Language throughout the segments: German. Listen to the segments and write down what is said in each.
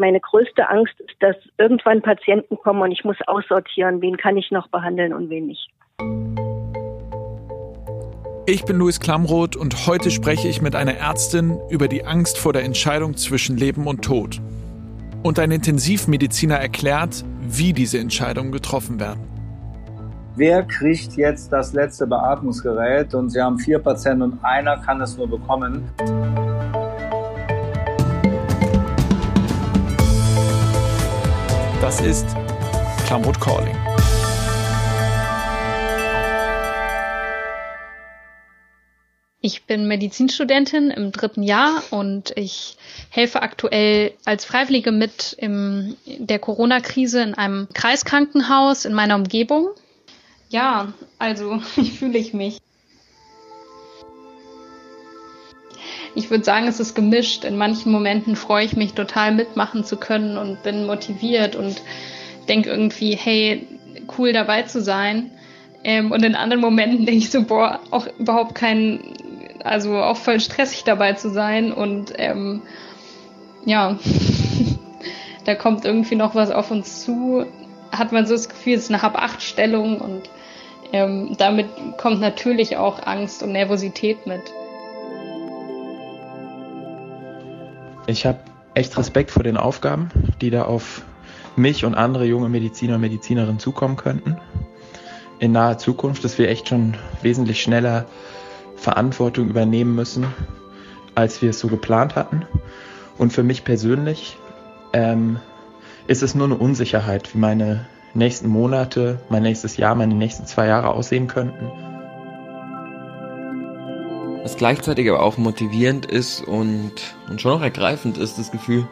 Meine größte Angst ist, dass irgendwann Patienten kommen und ich muss aussortieren, wen kann ich noch behandeln und wen nicht. Ich bin Luis Klamroth und heute spreche ich mit einer Ärztin über die Angst vor der Entscheidung zwischen Leben und Tod. Und ein Intensivmediziner erklärt, wie diese Entscheidungen getroffen werden. Wer kriegt jetzt das letzte Beatmungsgerät? Und Sie haben vier Patienten und einer kann es nur bekommen. Das ist Klamroth Calling. Ich bin Medizinstudentin im dritten Jahr und ich helfe aktuell als Freiwillige mit in der Corona-Krise in einem Kreiskrankenhaus in meiner Umgebung. Ja, also wie fühle ich mich? Ich würde sagen, es ist gemischt. In manchen Momenten freue ich mich total mitmachen zu können und bin motiviert und denke irgendwie, hey, cool dabei zu sein. Ähm, und in anderen Momenten denke ich so, boah, auch überhaupt kein also auch voll stressig dabei zu sein und ähm, ja, da kommt irgendwie noch was auf uns zu, hat man so das Gefühl, es ist eine Hab-Acht-Stellung und ähm, damit kommt natürlich auch Angst und Nervosität mit. Ich habe echt Respekt vor den Aufgaben, die da auf mich und andere junge Mediziner und Medizinerinnen zukommen könnten. In naher Zukunft, dass wir echt schon wesentlich schneller Verantwortung übernehmen müssen, als wir es so geplant hatten. Und für mich persönlich ähm, ist es nur eine Unsicherheit, wie meine nächsten Monate, mein nächstes Jahr, meine nächsten zwei Jahre aussehen könnten. Was gleichzeitig aber auch motivierend ist und, und schon auch ergreifend ist, das Gefühl,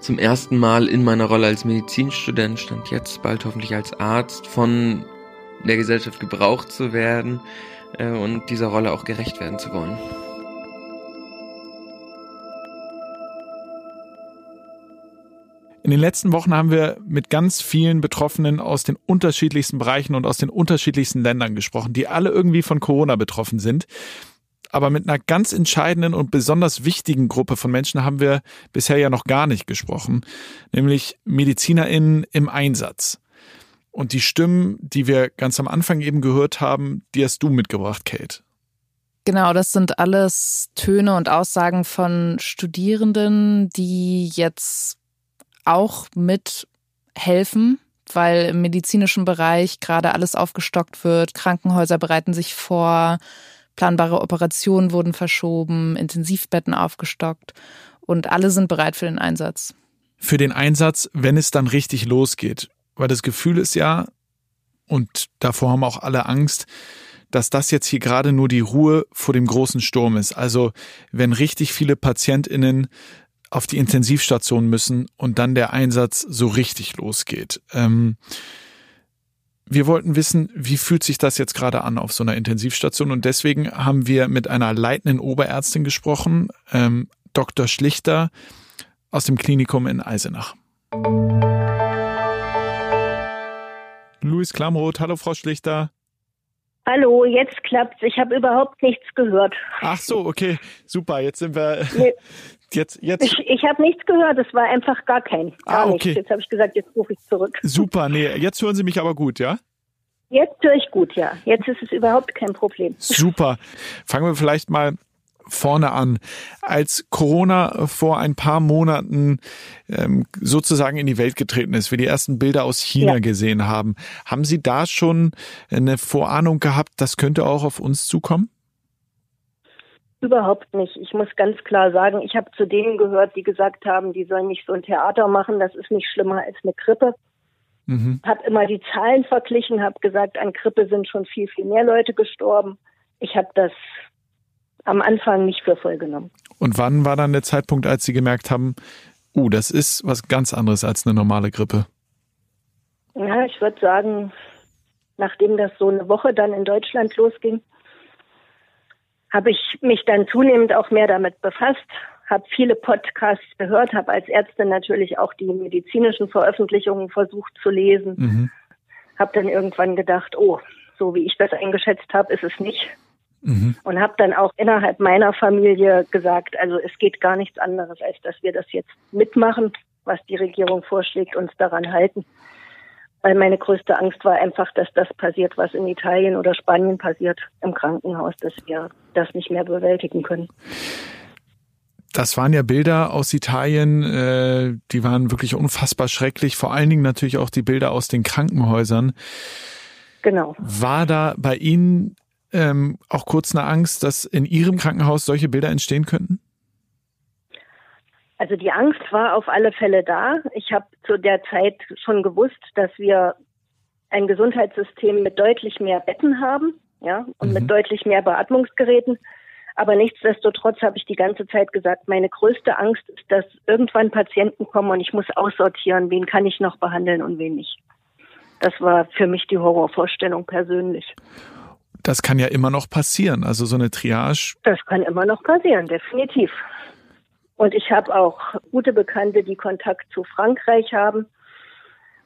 zum ersten Mal in meiner Rolle als Medizinstudent, stand jetzt bald hoffentlich als Arzt, von der Gesellschaft gebraucht zu werden, äh, und dieser Rolle auch gerecht werden zu wollen. In den letzten Wochen haben wir mit ganz vielen Betroffenen aus den unterschiedlichsten Bereichen und aus den unterschiedlichsten Ländern gesprochen, die alle irgendwie von Corona betroffen sind. Aber mit einer ganz entscheidenden und besonders wichtigen Gruppe von Menschen haben wir bisher ja noch gar nicht gesprochen, nämlich MedizinerInnen im Einsatz. Und die Stimmen, die wir ganz am Anfang eben gehört haben, die hast du mitgebracht, Kate. Genau, das sind alles Töne und Aussagen von Studierenden, die jetzt auch mithelfen, weil im medizinischen Bereich gerade alles aufgestockt wird. Krankenhäuser bereiten sich vor, planbare Operationen wurden verschoben, Intensivbetten aufgestockt und alle sind bereit für den Einsatz. Für den Einsatz, wenn es dann richtig losgeht. Weil das Gefühl ist ja, und davor haben auch alle Angst, dass das jetzt hier gerade nur die Ruhe vor dem großen Sturm ist. Also wenn richtig viele PatientInnen auf die Intensivstation müssen und dann der Einsatz so richtig losgeht. Ähm, wir wollten wissen, wie fühlt sich das jetzt gerade an auf so einer Intensivstation und deswegen haben wir mit einer leitenden Oberärztin gesprochen, ähm, Dr. Schlichter aus dem Klinikum in Eisenach. Luis Klamroth. Hallo, Frau Schlichter. Hallo, jetzt klappt's. Ich habe überhaupt nichts gehört. Ach so, okay, super. Jetzt sind wir. Nee. Jetzt, jetzt. Ich, ich habe nichts gehört. Es war einfach gar kein. Gar ah, okay. Nichts. Jetzt habe ich gesagt, jetzt rufe ich zurück. Super, nee, jetzt hören Sie mich aber gut, ja? Jetzt höre ich gut, ja. Jetzt ist es überhaupt kein Problem. Super. Fangen wir vielleicht mal vorne an. Als Corona vor ein paar Monaten ähm, sozusagen in die Welt getreten ist, wir die ersten Bilder aus China ja. gesehen haben, haben Sie da schon eine Vorahnung gehabt, das könnte auch auf uns zukommen? Überhaupt nicht. Ich muss ganz klar sagen, ich habe zu denen gehört, die gesagt haben, die sollen nicht so ein Theater machen, das ist nicht schlimmer als eine Grippe. Mhm. Habe immer die Zahlen verglichen, habe gesagt, an Grippe sind schon viel, viel mehr Leute gestorben. Ich habe das am Anfang nicht für voll genommen. Und wann war dann der Zeitpunkt, als Sie gemerkt haben, uh, das ist was ganz anderes als eine normale Grippe? Ja, ich würde sagen, nachdem das so eine Woche dann in Deutschland losging, habe ich mich dann zunehmend auch mehr damit befasst, habe viele Podcasts gehört, habe als Ärztin natürlich auch die medizinischen Veröffentlichungen versucht zu lesen, mhm. habe dann irgendwann gedacht, oh, so wie ich das eingeschätzt habe, ist es nicht. Mhm. Und habe dann auch innerhalb meiner Familie gesagt, also es geht gar nichts anderes, als dass wir das jetzt mitmachen, was die Regierung vorschlägt, uns daran halten. Weil meine größte Angst war einfach, dass das passiert, was in Italien oder Spanien passiert im Krankenhaus, dass wir das nicht mehr bewältigen können. Das waren ja Bilder aus Italien, äh, die waren wirklich unfassbar schrecklich. Vor allen Dingen natürlich auch die Bilder aus den Krankenhäusern. Genau. War da bei Ihnen ähm, auch kurz eine Angst, dass in Ihrem Krankenhaus solche Bilder entstehen könnten? Also die Angst war auf alle Fälle da. Ich habe zu der Zeit schon gewusst, dass wir ein Gesundheitssystem mit deutlich mehr Betten haben, ja, und mhm. mit deutlich mehr Beatmungsgeräten. Aber nichtsdestotrotz habe ich die ganze Zeit gesagt, meine größte Angst ist, dass irgendwann Patienten kommen und ich muss aussortieren, wen kann ich noch behandeln und wen nicht. Das war für mich die Horrorvorstellung persönlich. Das kann ja immer noch passieren, also so eine Triage. Das kann immer noch passieren, definitiv. Und ich habe auch gute Bekannte, die Kontakt zu Frankreich haben.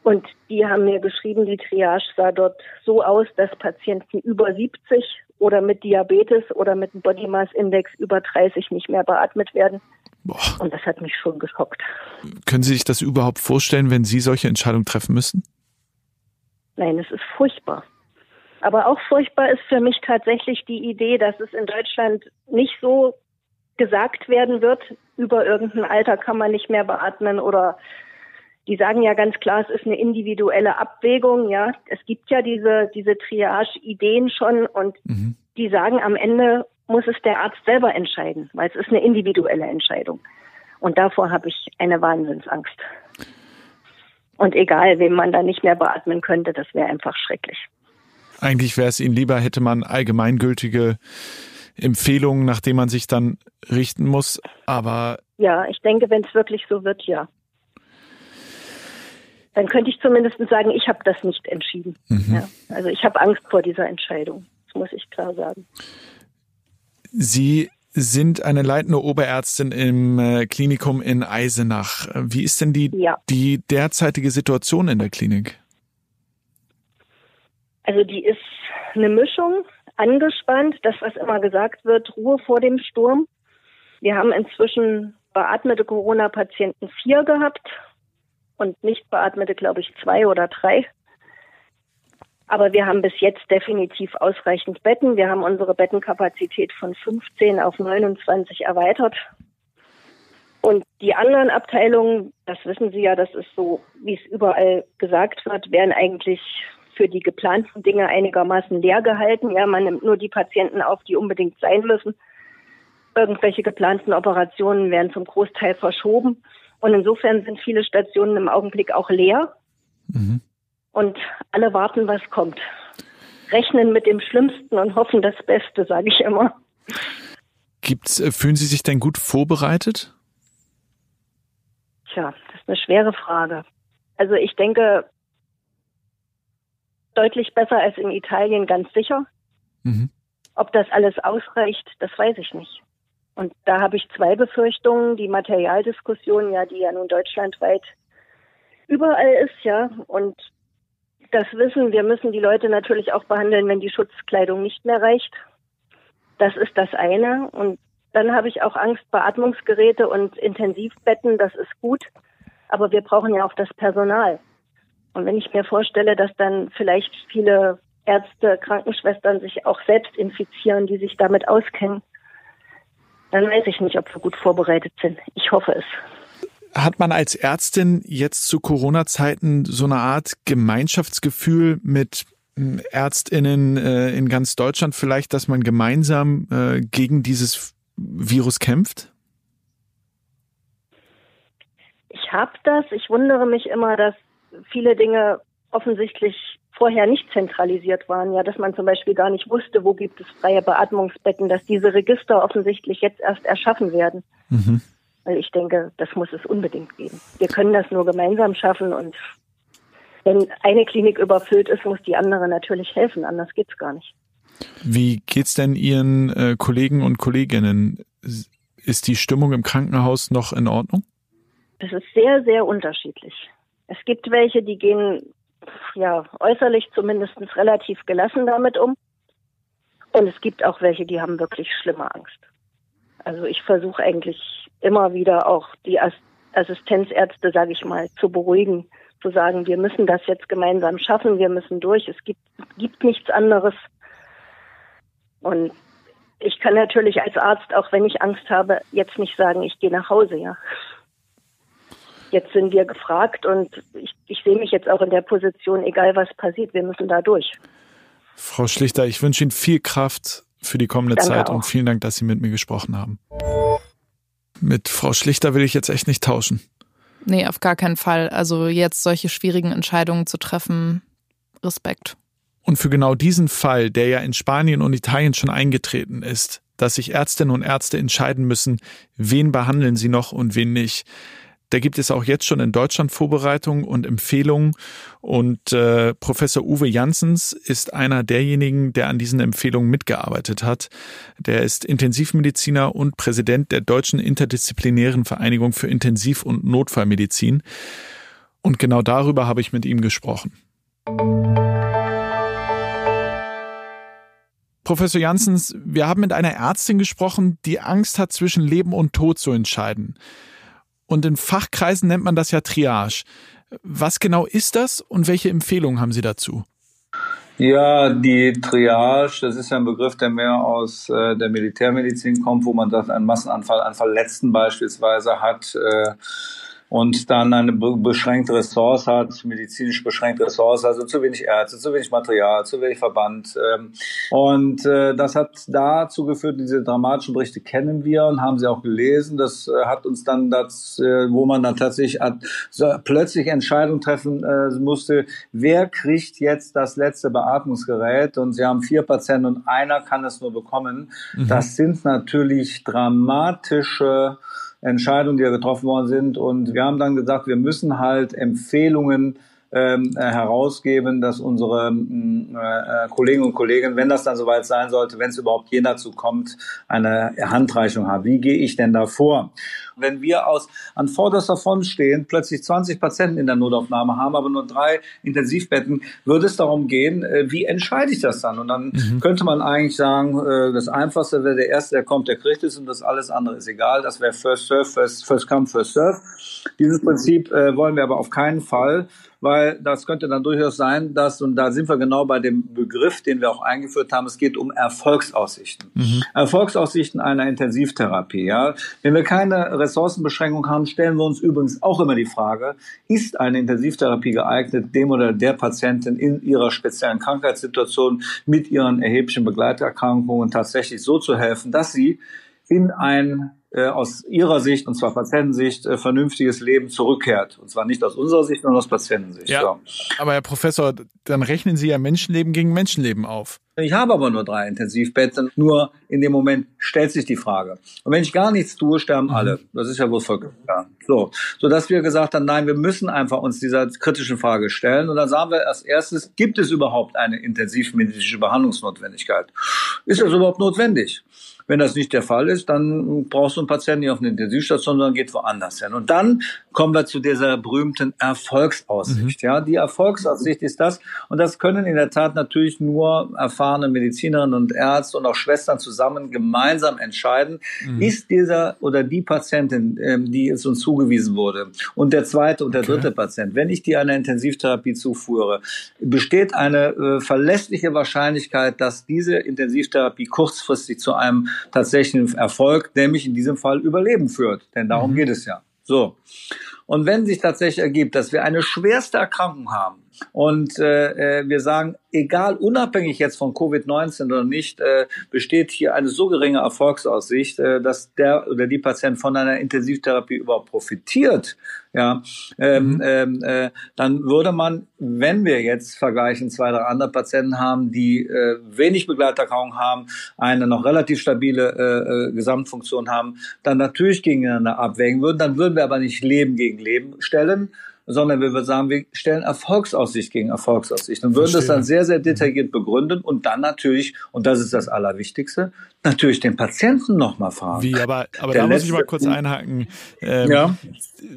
Und die haben mir geschrieben, die Triage sah dort so aus, dass Patienten über 70 oder mit Diabetes oder mit einem Body Mass Index über 30 nicht mehr beatmet werden. Boah. Und das hat mich schon geschockt. Können Sie sich das überhaupt vorstellen, wenn Sie solche Entscheidungen treffen müssen? Nein, es ist furchtbar. Aber auch furchtbar ist für mich tatsächlich die Idee, dass es in Deutschland nicht so gesagt werden wird, über irgendein Alter kann man nicht mehr beatmen oder die sagen ja ganz klar, es ist eine individuelle Abwägung, ja. Es gibt ja diese, diese Triage-Ideen schon und mhm. die sagen, am Ende muss es der Arzt selber entscheiden, weil es ist eine individuelle Entscheidung. Und davor habe ich eine Wahnsinnsangst. Und egal, wem man da nicht mehr beatmen könnte, das wäre einfach schrecklich. Eigentlich wäre es Ihnen lieber, hätte man allgemeingültige Empfehlungen, nach denen man sich dann richten muss, aber. Ja, ich denke, wenn es wirklich so wird, ja dann könnte ich zumindest sagen, ich habe das nicht entschieden. Mhm. Ja, also ich habe Angst vor dieser Entscheidung. Das muss ich klar sagen. Sie sind eine leitende Oberärztin im äh, Klinikum in Eisenach. Wie ist denn die, ja. die derzeitige Situation in der Klinik? Also die ist eine Mischung, angespannt, das, was immer gesagt wird, Ruhe vor dem Sturm. Wir haben inzwischen beatmete Corona-Patienten vier gehabt und nicht beatmete, glaube ich, zwei oder drei. Aber wir haben bis jetzt definitiv ausreichend Betten. Wir haben unsere Bettenkapazität von 15 auf 29 erweitert. Und die anderen Abteilungen, das wissen Sie ja, das ist so, wie es überall gesagt wird, werden eigentlich für die geplanten Dinge einigermaßen leer gehalten. Ja, man nimmt nur die Patienten auf, die unbedingt sein müssen. Irgendwelche geplanten Operationen werden zum Großteil verschoben. Und insofern sind viele Stationen im Augenblick auch leer. Mhm. Und alle warten, was kommt. Rechnen mit dem Schlimmsten und hoffen das Beste, sage ich immer. Gibt's, äh, fühlen Sie sich denn gut vorbereitet? Tja, das ist eine schwere Frage. Also ich denke, deutlich besser als in Italien, ganz sicher. Mhm. Ob das alles ausreicht, das weiß ich nicht. Und da habe ich zwei Befürchtungen. Die Materialdiskussion, ja, die ja nun deutschlandweit überall ist, ja. Und das Wissen, wir müssen die Leute natürlich auch behandeln, wenn die Schutzkleidung nicht mehr reicht. Das ist das eine. Und dann habe ich auch Angst, Beatmungsgeräte und Intensivbetten, das ist gut. Aber wir brauchen ja auch das Personal. Und wenn ich mir vorstelle, dass dann vielleicht viele Ärzte, Krankenschwestern sich auch selbst infizieren, die sich damit auskennen, dann weiß ich nicht, ob wir gut vorbereitet sind. Ich hoffe es. Hat man als Ärztin jetzt zu Corona-Zeiten so eine Art Gemeinschaftsgefühl mit hm, Ärztinnen äh, in ganz Deutschland vielleicht, dass man gemeinsam äh, gegen dieses Virus kämpft? Ich habe das. Ich wundere mich immer, dass viele Dinge offensichtlich vorher nicht zentralisiert waren, ja, dass man zum Beispiel gar nicht wusste, wo gibt es freie Beatmungsbetten, dass diese Register offensichtlich jetzt erst erschaffen werden. Mhm. Weil ich denke, das muss es unbedingt geben. Wir können das nur gemeinsam schaffen und wenn eine Klinik überfüllt ist, muss die andere natürlich helfen, anders geht's gar nicht. Wie geht's denn Ihren äh, Kollegen und Kolleginnen? Ist die Stimmung im Krankenhaus noch in Ordnung? Es ist sehr, sehr unterschiedlich. Es gibt welche, die gehen ja äußerlich zumindest relativ gelassen damit um. Und es gibt auch welche, die haben wirklich schlimme Angst. Also ich versuche eigentlich immer wieder auch die Assistenzärzte, sage ich mal, zu beruhigen, zu sagen, wir müssen das jetzt gemeinsam schaffen, wir müssen durch, es gibt, gibt nichts anderes. Und ich kann natürlich als Arzt, auch wenn ich Angst habe, jetzt nicht sagen, ich gehe nach Hause, ja. Jetzt sind wir gefragt und ich, ich sehe mich jetzt auch in der Position, egal was passiert, wir müssen da durch. Frau Schlichter, ich wünsche Ihnen viel Kraft für die kommende Danke Zeit auch. und vielen Dank, dass Sie mit mir gesprochen haben. Mit Frau Schlichter will ich jetzt echt nicht tauschen. Nee, auf gar keinen Fall. Also jetzt solche schwierigen Entscheidungen zu treffen, Respekt. Und für genau diesen Fall, der ja in Spanien und Italien schon eingetreten ist, dass sich Ärztinnen und Ärzte entscheiden müssen, wen behandeln sie noch und wen nicht, da gibt es auch jetzt schon in Deutschland Vorbereitungen und Empfehlungen. Und äh, Professor Uwe Janssens ist einer derjenigen, der an diesen Empfehlungen mitgearbeitet hat. Der ist Intensivmediziner und Präsident der Deutschen Interdisziplinären Vereinigung für Intensiv- und Notfallmedizin. Und genau darüber habe ich mit ihm gesprochen. Professor Janssens, wir haben mit einer Ärztin gesprochen, die Angst hat, zwischen Leben und Tod zu entscheiden. Und in Fachkreisen nennt man das ja Triage. Was genau ist das und welche Empfehlungen haben Sie dazu? Ja, die Triage, das ist ja ein Begriff, der mehr aus äh, der Militärmedizin kommt, wo man sagt, einen Massenanfall an Verletzten beispielsweise hat. Äh, und dann eine beschränkte Ressource hat, medizinisch beschränkte Ressource, also zu wenig Ärzte, zu wenig Material, zu wenig Verband. Ähm, und äh, das hat dazu geführt, diese dramatischen Berichte kennen wir und haben sie auch gelesen. Das äh, hat uns dann das, äh, wo man dann tatsächlich plötzlich Entscheidungen treffen musste, wer kriegt jetzt das letzte Beatmungsgerät? Und sie haben vier Patienten und einer kann es nur bekommen. Mhm. Das sind natürlich dramatische Entscheidungen, die ja getroffen worden sind. Und wir haben dann gesagt, wir müssen halt Empfehlungen ähm, äh, herausgeben, dass unsere mm, äh, Kollegen und Kollegen, wenn das dann soweit sein sollte, wenn es überhaupt je dazu kommt, eine Handreichung haben. Wie gehe ich denn da vor? Wenn wir aus an vorderster Front stehen, plötzlich 20 Patienten in der Notaufnahme haben, aber nur drei Intensivbetten, würde es darum gehen, äh, wie entscheide ich das dann? Und dann mhm. könnte man eigentlich sagen, äh, das Einfachste wäre der Erste, der kommt, der kriegt es und das alles andere ist egal. Das wäre First Serve, First, first Come, First Serve. Dieses Prinzip äh, wollen wir aber auf keinen Fall weil das könnte dann durchaus sein, dass, und da sind wir genau bei dem Begriff, den wir auch eingeführt haben, es geht um Erfolgsaussichten. Mhm. Erfolgsaussichten einer Intensivtherapie. Ja. Wenn wir keine Ressourcenbeschränkung haben, stellen wir uns übrigens auch immer die Frage, ist eine Intensivtherapie geeignet, dem oder der Patientin in ihrer speziellen Krankheitssituation mit ihren erheblichen Begleiterkrankungen tatsächlich so zu helfen, dass sie in ein äh, aus ihrer Sicht, und zwar Patientensicht, äh, vernünftiges Leben zurückkehrt. Und zwar nicht aus unserer Sicht, sondern aus Patientensicht. Ja, so. Aber Herr Professor, dann rechnen Sie ja Menschenleben gegen Menschenleben auf. Ich habe aber nur drei Intensivbetten. Nur in dem Moment stellt sich die Frage. Und wenn ich gar nichts tue, sterben mhm. alle. Das ist ja wohl vollkommen klar. So, so dass wir gesagt haben, nein, wir müssen einfach uns dieser kritischen Frage stellen. Und dann sagen wir als erstes, gibt es überhaupt eine intensivmedizinische Behandlungsnotwendigkeit? Ist das überhaupt notwendig? Wenn das nicht der Fall ist, dann brauchst du einen Patienten nicht auf eine Intensivstation, sondern geht woanders hin. Und dann kommen wir zu dieser berühmten Erfolgsaussicht. Mhm. Ja, die Erfolgsaussicht ist das. Und das können in der Tat natürlich nur erfahrene Medizinerinnen und Ärzte und auch Schwestern zusammen gemeinsam entscheiden. Mhm. Ist dieser oder die Patientin, ähm, die es uns zugewiesen wurde, und der zweite und der okay. dritte Patient, wenn ich die einer Intensivtherapie zuführe, besteht eine äh, verlässliche Wahrscheinlichkeit, dass diese Intensivtherapie kurzfristig zu einem tatsächlichen Erfolg, nämlich in diesem Fall Überleben führt. Denn darum mhm. geht es ja. So. Und wenn sich tatsächlich ergibt, dass wir eine schwerste Erkrankung haben und äh, äh wir sagen, egal, unabhängig jetzt von Covid-19 oder nicht, äh, besteht hier eine so geringe Erfolgsaussicht, äh, dass der oder die Patient von einer Intensivtherapie überhaupt profitiert, ja, ähm, mhm. ähm, äh, dann würde man, wenn wir jetzt vergleichen, zwei, drei andere Patienten haben, die äh, wenig Begleiterkrankung haben, eine noch relativ stabile äh, äh, Gesamtfunktion haben, dann natürlich gegeneinander abwägen würden. Dann würden wir aber nicht Leben gegen Leben stellen, sondern wir würden sagen, wir stellen Erfolgsaussicht gegen Erfolgsaussicht und würden Verstehe. das dann sehr, sehr detailliert begründen und dann natürlich, und das ist das Allerwichtigste, natürlich den Patienten nochmal fragen. Wie, aber, aber da muss ich mal kurz einhaken. Ähm, ja.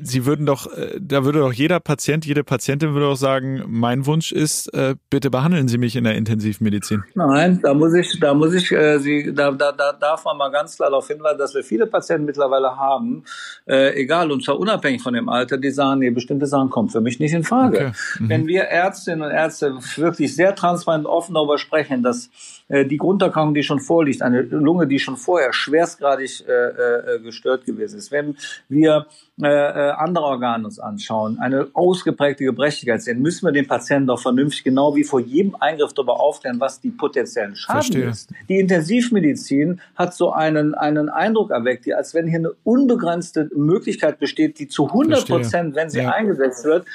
Sie würden doch, äh, da würde doch jeder Patient, jede Patientin würde doch sagen, mein Wunsch ist, äh, bitte behandeln Sie mich in der Intensivmedizin. Nein, da muss ich, da muss ich, äh, Sie, da, da, da darf man mal ganz klar darauf hinweisen, dass wir viele Patienten mittlerweile haben, äh, egal und zwar unabhängig von dem Alter, die sagen, nee, bestimmte Sachen kommen für mich nicht in Frage. Okay. Mhm. Wenn wir Ärztinnen und Ärzte wirklich sehr transparent offen darüber sprechen, dass äh, die Grunderkrankung, die schon vorliegt, eine Lunge, die schon vorher schwerstgradig äh, äh, gestört gewesen ist, wenn wir äh, äh, andere Organe uns anschauen, eine ausgeprägte Gebrechlichkeit sehen, müssen wir den Patienten doch vernünftig, genau wie vor jedem Eingriff darüber aufklären, was die potenziellen Schaden Verstehe. ist. Die Intensivmedizin hat so einen, einen Eindruck erweckt, als wenn hier eine unbegrenzte Möglichkeit besteht, die zu 100 Prozent, wenn sie ja. eingesetzt wird,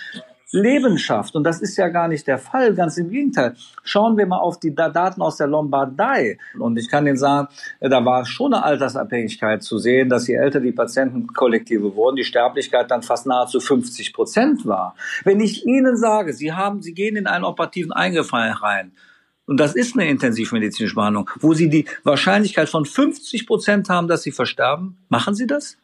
Leben schafft. Und das ist ja gar nicht der Fall, ganz im Gegenteil. Schauen wir mal auf die Daten aus der Lombardei. Und ich kann Ihnen sagen, da war schon eine Altersabhängigkeit zu sehen, dass je älter die Patientenkollektive wurden, die Sterblichkeit dann fast nahezu 50 Prozent war. Wenn ich Ihnen sage, Sie haben, Sie gehen in einen operativen Eingriff rein, und das ist eine intensivmedizinische Behandlung, wo Sie die Wahrscheinlichkeit von 50 Prozent haben, dass Sie versterben, machen Sie das?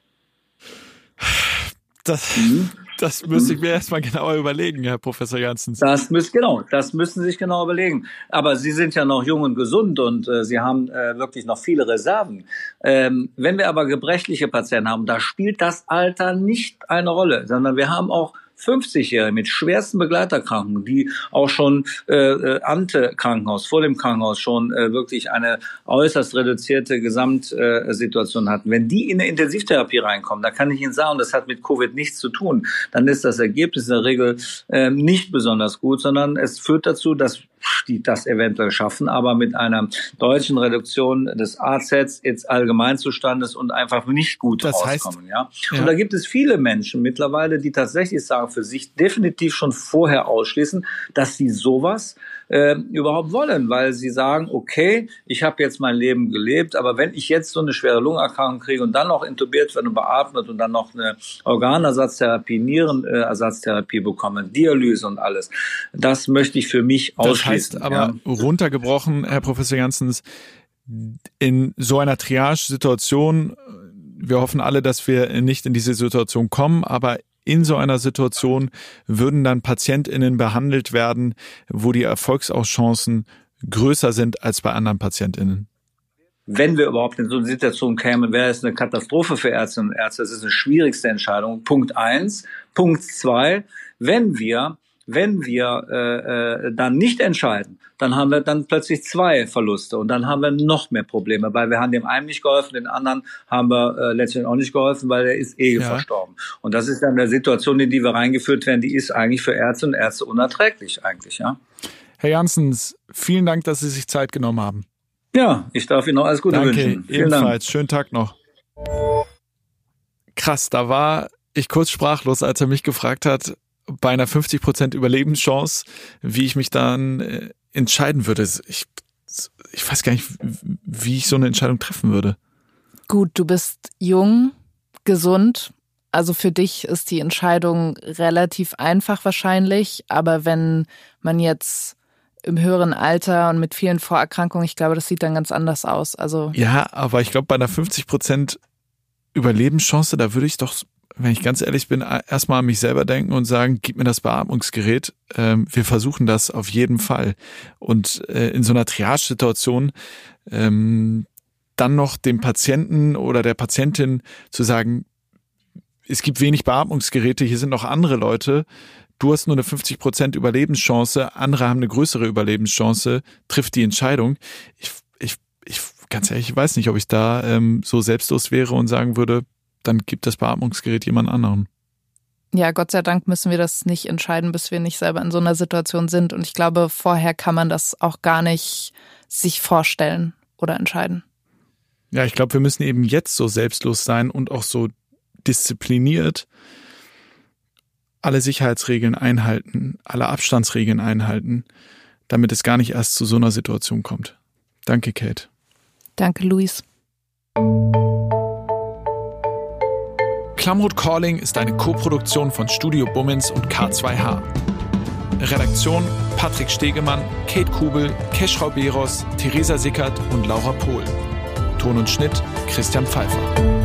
Das, mhm. Das müsste ich mir erstmal genauer überlegen, Herr Professor Janssen. Das müssen, genau, das müssen Sie sich genau überlegen. Aber Sie sind ja noch jung und gesund und äh, Sie haben äh, wirklich noch viele Reserven. Ähm, wenn wir aber gebrechliche Patienten haben, da spielt das Alter nicht eine Rolle, sondern wir haben auch 50-Jährige mit schwersten Begleiterkrankungen, die auch schon äh, äh, ante Krankenhaus, vor dem Krankenhaus schon äh, wirklich eine äußerst reduzierte Gesamtsituation hatten. Wenn die in eine Intensivtherapie reinkommen, da kann ich Ihnen sagen, das hat mit Covid nichts zu tun, dann ist das Ergebnis in der Regel äh, nicht besonders gut, sondern es führt dazu, dass die das eventuell schaffen, aber mit einer deutschen Reduktion des AZs ins Allgemeinzustandes und einfach nicht gut das rauskommen. Heißt, ja? ja? Und da gibt es viele Menschen mittlerweile, die tatsächlich sagen, für sich definitiv schon vorher ausschließen, dass sie sowas äh, überhaupt wollen, weil sie sagen, okay, ich habe jetzt mein Leben gelebt, aber wenn ich jetzt so eine schwere Lungenerkrankung kriege und dann noch intubiert werde und beatmet und dann noch eine Organersatztherapie, Nierenersatztherapie bekomme, Dialyse und alles, das möchte ich für mich ausschließen. Das heißt aber ja. runtergebrochen, Herr Professor Janssens, in so einer Triage-Situation, wir hoffen alle, dass wir nicht in diese Situation kommen, aber in so einer Situation würden dann PatientInnen behandelt werden, wo die Erfolgsauchancen größer sind als bei anderen PatientInnen? Wenn wir überhaupt in so eine Situation kämen, wäre es eine Katastrophe für Ärztinnen und Ärzte. Das ist eine schwierigste Entscheidung. Punkt eins. Punkt zwei. Wenn wir wenn wir äh, äh, dann nicht entscheiden, dann haben wir dann plötzlich zwei Verluste und dann haben wir noch mehr Probleme, weil wir haben dem einen nicht geholfen, den anderen haben wir äh, letztendlich auch nicht geholfen, weil er ist eh ja. verstorben. Und das ist dann eine Situation, in die wir reingeführt werden, die ist eigentlich für Ärzte und Ärzte unerträglich eigentlich, ja. Herr Janssens, vielen Dank, dass Sie sich Zeit genommen haben. Ja, ich darf Ihnen noch alles Gute Danke, wünschen. Vielen ebenfalls. Dank. Schönen Tag noch. Krass, da war ich kurz sprachlos, als er mich gefragt hat, bei einer 50% Überlebenschance, wie ich mich dann äh, entscheiden würde. Ich, ich weiß gar nicht, wie ich so eine Entscheidung treffen würde. Gut, du bist jung, gesund. Also für dich ist die Entscheidung relativ einfach wahrscheinlich. Aber wenn man jetzt im höheren Alter und mit vielen Vorerkrankungen, ich glaube, das sieht dann ganz anders aus. Also ja, aber ich glaube, bei einer 50% Überlebenschance, da würde ich doch wenn ich ganz ehrlich bin, erstmal an mich selber denken und sagen, gib mir das Beatmungsgerät. Ähm, wir versuchen das auf jeden Fall. Und äh, in so einer Triage-Situation ähm, dann noch dem Patienten oder der Patientin zu sagen, es gibt wenig Beatmungsgeräte, hier sind noch andere Leute. Du hast nur eine 50 Prozent Überlebenschance, andere haben eine größere Überlebenschance, trifft die Entscheidung. Ich, ich, ich ganz ehrlich, ich weiß nicht, ob ich da ähm, so selbstlos wäre und sagen würde, dann gibt das Beatmungsgerät jemand anderen. Ja, Gott sei Dank müssen wir das nicht entscheiden, bis wir nicht selber in so einer Situation sind. Und ich glaube, vorher kann man das auch gar nicht sich vorstellen oder entscheiden. Ja, ich glaube, wir müssen eben jetzt so selbstlos sein und auch so diszipliniert alle Sicherheitsregeln einhalten, alle Abstandsregeln einhalten, damit es gar nicht erst zu so einer Situation kommt. Danke, Kate. Danke, Luis. Klamroth Calling ist eine Koproduktion von Studio Bummins und K2H. Redaktion Patrick Stegemann, Kate Kubel, Keschrau Beros, Theresa Sickert und Laura Pohl. Ton und Schnitt Christian Pfeiffer.